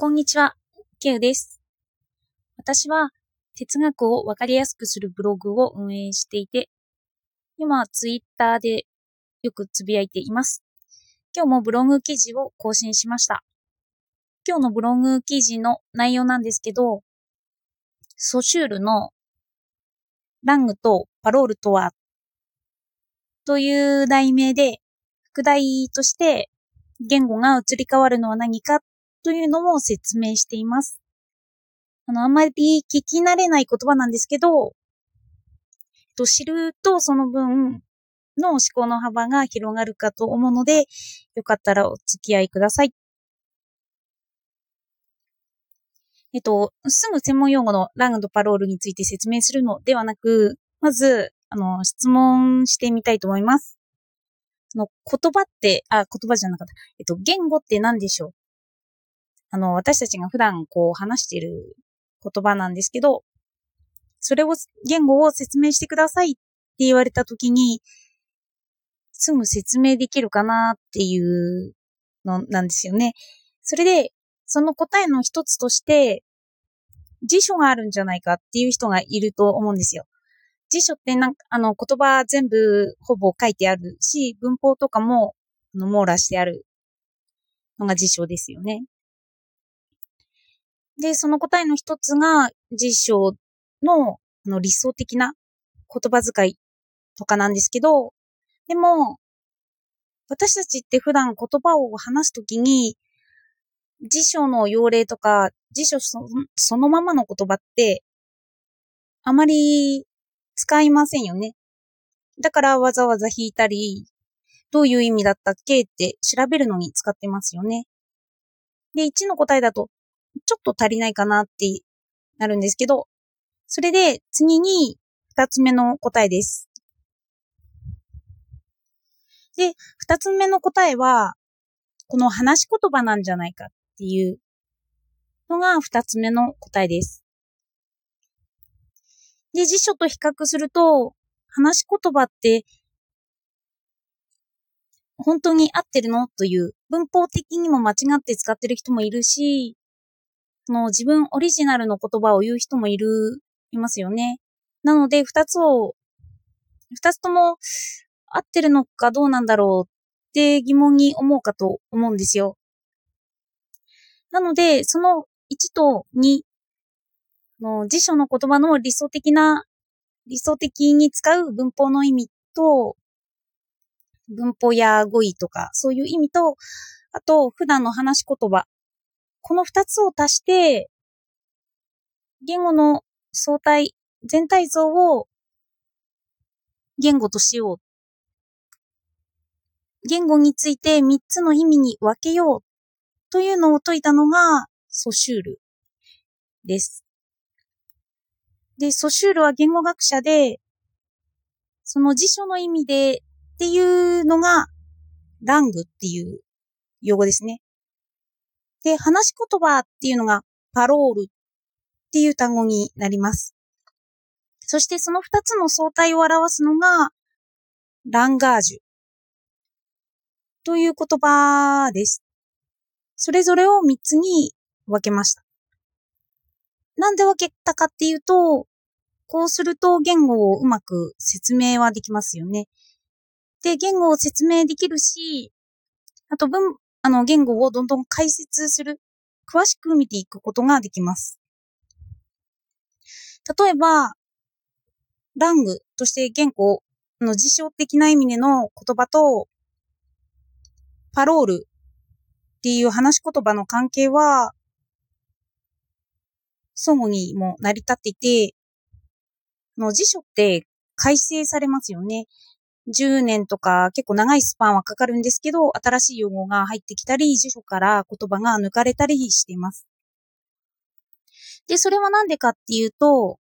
こんにちは、ケウです。私は哲学をわかりやすくするブログを運営していて、今ツイッターでよくつぶやいています。今日もブログ記事を更新しました。今日のブログ記事の内容なんですけど、ソシュールのラングとパロールとはという題名で、副題として言語が移り変わるのは何かというのも説明しています。あの、あんまり聞き慣れない言葉なんですけど、と知るとその分の思考の幅が広がるかと思うので、よかったらお付き合いください。えっと、すぐ専門用語のラングとパロールについて説明するのではなく、まず、あの、質問してみたいと思います。あの、言葉って、あ、言葉じゃなかった。えっと、言語って何でしょう？あの、私たちが普段こう話している言葉なんですけど、それを、言語を説明してくださいって言われたときに、すぐ説明できるかなっていうのなんですよね。それで、その答えの一つとして、辞書があるんじゃないかっていう人がいると思うんですよ。辞書ってなんか、あの、言葉全部ほぼ書いてあるし、文法とかも、あの、網羅してあるのが辞書ですよね。で、その答えの一つが辞書のの理想的な言葉遣いとかなんですけど、でも、私たちって普段言葉を話すときに、辞書の用例とか、辞書そそのままの言葉って、あまり使いませんよね。だからわざわざ引いたり、どういう意味だったっけって調べるのに使ってますよね。で、1の答えだと、ちょっと足りないかなってなるんですけど、それで次に2つ目の答えです。で、2つ目の答えは、この話し言葉なんじゃないかっていうのが2つ目の答えです。で、辞書と比較すると、話し言葉って、本当に合ってるの？という、文法的にも間違って使ってる人もいるし、その自分オリジナルの言葉を言う人もいる、いますよね。なので、二つを、二つとも合ってるのかどうなんだろうって疑問に思うかと思うんですよ。なので、その1と2の辞書の言葉の理想的な、理想的に使う文法の意味と、文法や語彙とか、そういう意味と、あと、普段の話し言葉。この二つを足して、言語の相対、全体像を言語としよう。言語について三つの意味に分けようというのを説いたのがソシュールです。で、ソシュールは言語学者で、その辞書の意味でっていうのがラングっていう用語ですね。で、話し言葉っていうのがパロールっていう単語になります。そしてその二つの相対を表すのがランガージュという言葉です。それぞれを三つに分けました。なんで分けたかっていうと、こうすると言語をうまく説明はできますよね。で、言語を説明できるし、あと文、あの、言語をどんどん解説する、詳しく見ていくことができます。例えば、ラングとして言語の辞書的な意味での言葉と、パロールっていう話し言葉の関係は、相互にも成り立っていて、の辞書って改正されますよね。10年とか結構長いスパンはかかるんですけど、新しい用語が入ってきたり、辞書から言葉が抜かれたりしています。で、それはなんでかっていうと、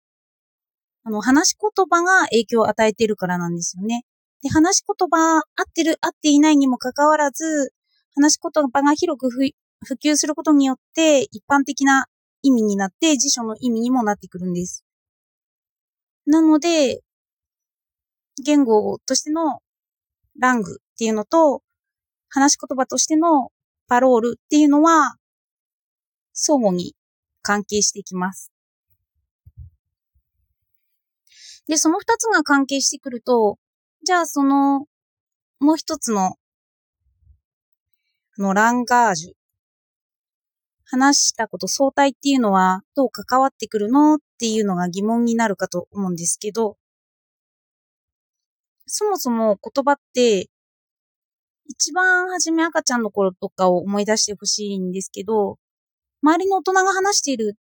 あの、話し言葉が影響を与えているからなんですよね。で、話し言葉、合ってる、合っていないにもかかわらず、話し言葉が広く普及することによって、一般的な意味になって、辞書の意味にもなってくるんです。なので、言語としてのラングっていうのと、話し言葉としてのパロールっていうのは、相互に関係していきます。で、その二つが関係してくると、じゃあその、もう一つの、の、ランガージュ。話したこと相対っていうのはどう関わってくるのっていうのが疑問になるかと思うんですけど、そもそも言葉って一番初め赤ちゃんの頃とかを思い出してほしいんですけど、周りの大人が話している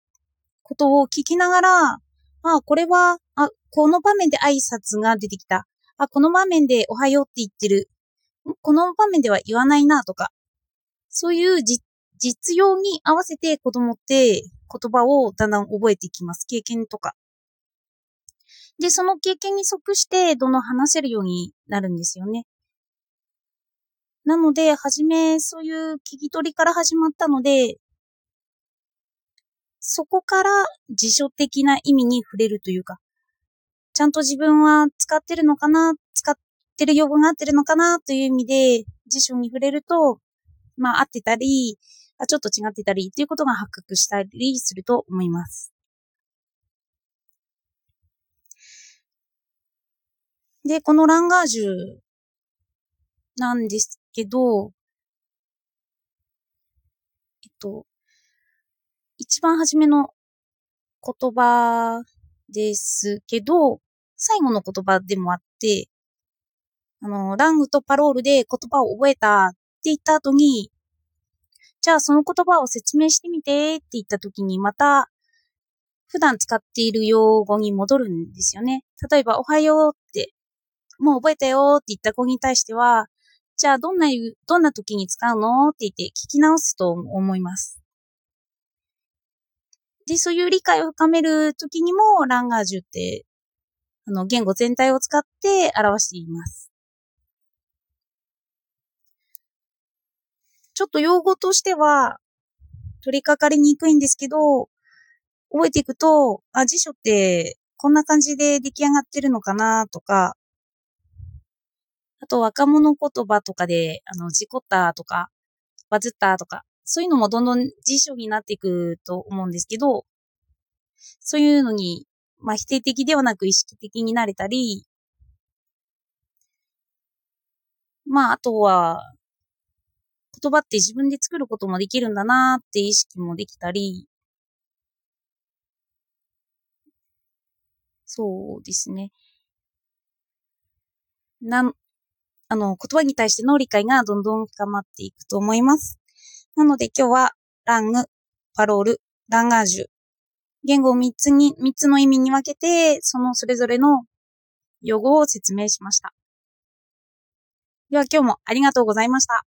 ことを聞きながら、あ、これは、あ、この場面で挨拶が出てきた。あ、この場面でおはようって言ってる。この場面では言わないなとか、そういう実用に合わせて子供って言葉をだんだん覚えていきます。経験とか。で、その経験に即してどんどん話せるようになるんですよね。なので、はじめそういう聞き取りから始まったので、そこから辞書的な意味に触れるというか、ちゃんと自分は使ってるのかな、使ってる用語が合ってるのかなという意味で辞書に触れると、まあ合ってたり、あちょっと違ってたりということが発覚したりすると思います。で、このランガージュなんですけど、えっと、一番初めの言葉ですけど、最後の言葉でもあって、あの、ラングとパロールで言葉を覚えたって言った後に、じゃあその言葉を説明してみてって言った時にまた普段使っている用語に戻るんですよね。例えば、おはようって、もう覚えたよって言った子に対しては、じゃあどんな、どんな時に使うのって言って聞き直すと思います。で、そういう理解を深める時にも、ランガージュって、あの、言語全体を使って表しています。ちょっと用語としては、取り掛かりにくいんですけど、覚えていくと、あ、辞書ってこんな感じで出来上がってるのかなとか、あと若者言葉とかで、あの、事故ったとか、バズったとか、そういうのもどんどん辞書になっていくと思うんですけど、そういうのに、まあ否定的ではなく意識的になれたり、まああとは、言葉って自分で作ることもできるんだなーって意識もできたり、そうですね。な、あの、言葉に対しての理解がどんどん深まっていくと思います。なので今日は、ラング、パロール、ランガージュ、言語を3つに、3つの意味に分けて、そのそれぞれの用語を説明しました。では今日もありがとうございました。